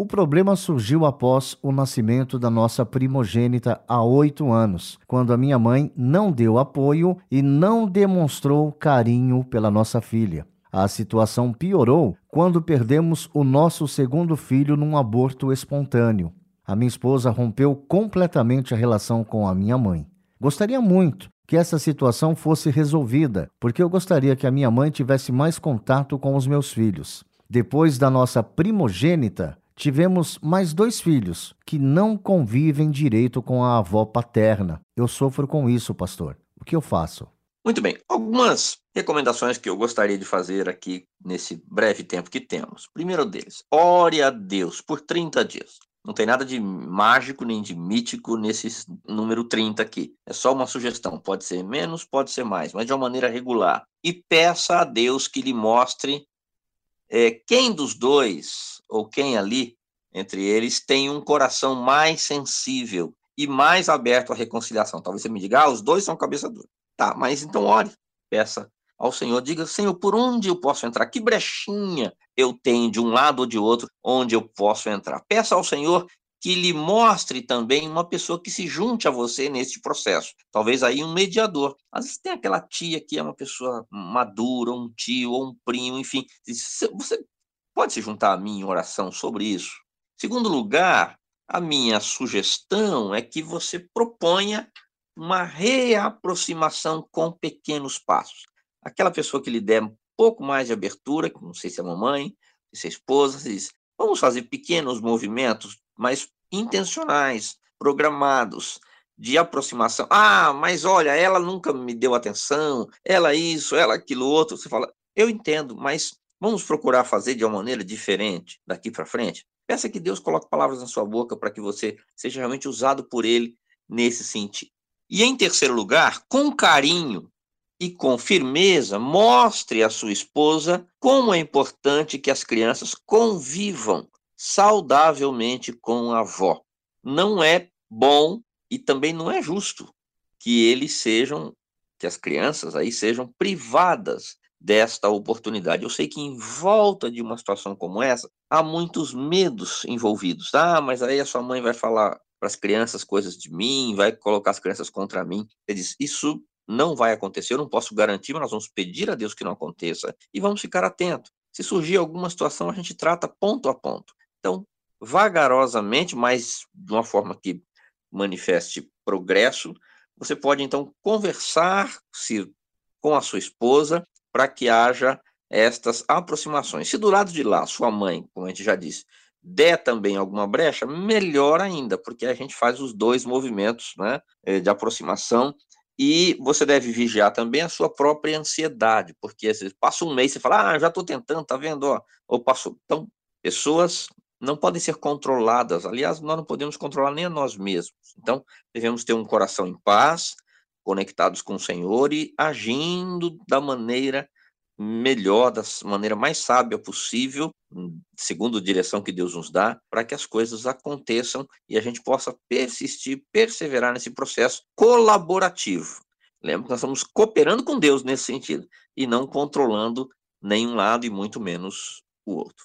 O problema surgiu após o nascimento da nossa primogênita há oito anos, quando a minha mãe não deu apoio e não demonstrou carinho pela nossa filha. A situação piorou quando perdemos o nosso segundo filho num aborto espontâneo. A minha esposa rompeu completamente a relação com a minha mãe. Gostaria muito que essa situação fosse resolvida, porque eu gostaria que a minha mãe tivesse mais contato com os meus filhos. Depois da nossa primogênita, tivemos mais dois filhos que não convivem direito com a avó paterna. Eu sofro com isso, pastor. O que eu faço? Muito bem. Algumas recomendações que eu gostaria de fazer aqui nesse breve tempo que temos. Primeiro deles, ore a Deus por 30 dias. Não tem nada de mágico nem de mítico nesse número 30 aqui. É só uma sugestão. Pode ser menos, pode ser mais, mas de uma maneira regular. E peça a Deus que lhe mostre é, quem dos dois, ou quem ali, entre eles, tem um coração mais sensível e mais aberto à reconciliação. Talvez você me diga, ah, os dois são cabeça dura. Tá, mas então ore, peça ao Senhor, diga, Senhor, por onde eu posso entrar? Que brechinha eu tenho de um lado ou de outro onde eu posso entrar? Peça ao Senhor que lhe mostre também uma pessoa que se junte a você neste processo. Talvez aí um mediador. Às vezes tem aquela tia que é uma pessoa madura, um tio ou um primo, enfim. Você pode se juntar a mim em oração sobre isso. Segundo lugar, a minha sugestão é que você proponha uma reaproximação com pequenos passos. Aquela pessoa que lhe der um pouco mais de abertura, não sei se é mamãe, se é esposa, se diz, vamos fazer pequenos movimentos mas intencionais, programados, de aproximação. Ah, mas olha, ela nunca me deu atenção, ela isso, ela aquilo outro. Você fala, eu entendo, mas vamos procurar fazer de uma maneira diferente daqui para frente. Peça que Deus coloque palavras na sua boca para que você seja realmente usado por Ele nesse sentido. E em terceiro lugar, com carinho e com firmeza, mostre à sua esposa como é importante que as crianças convivam saudavelmente com a avó. Não é bom e também não é justo que eles sejam, que as crianças aí sejam privadas desta oportunidade. Eu sei que em volta de uma situação como essa, há muitos medos envolvidos. Ah, mas aí a sua mãe vai falar para as crianças coisas de mim, vai colocar as crianças contra mim. Ele diz: Isso não vai acontecer, eu não posso garantir, mas nós vamos pedir a Deus que não aconteça e vamos ficar atentos. Se surgir alguma situação, a gente trata ponto a ponto. Então, vagarosamente, mas de uma forma que manifeste progresso, você pode então conversar se, com a sua esposa para que haja estas aproximações. Se do lado de lá, sua mãe, como a gente já disse, der também alguma brecha, melhor ainda, porque a gente faz os dois movimentos né, eh, de aproximação e você deve vigiar também a sua própria ansiedade, porque às vezes passa um mês e fala, ah, já estou tentando, tá vendo? Ou passou. Então, pessoas não podem ser controladas. Aliás, nós não podemos controlar nem a nós mesmos. Então, devemos ter um coração em paz, conectados com o Senhor e agindo da maneira melhor, da maneira mais sábia possível, segundo a direção que Deus nos dá, para que as coisas aconteçam e a gente possa persistir, perseverar nesse processo colaborativo. Lembra que nós estamos cooperando com Deus nesse sentido e não controlando nenhum lado e muito menos o outro.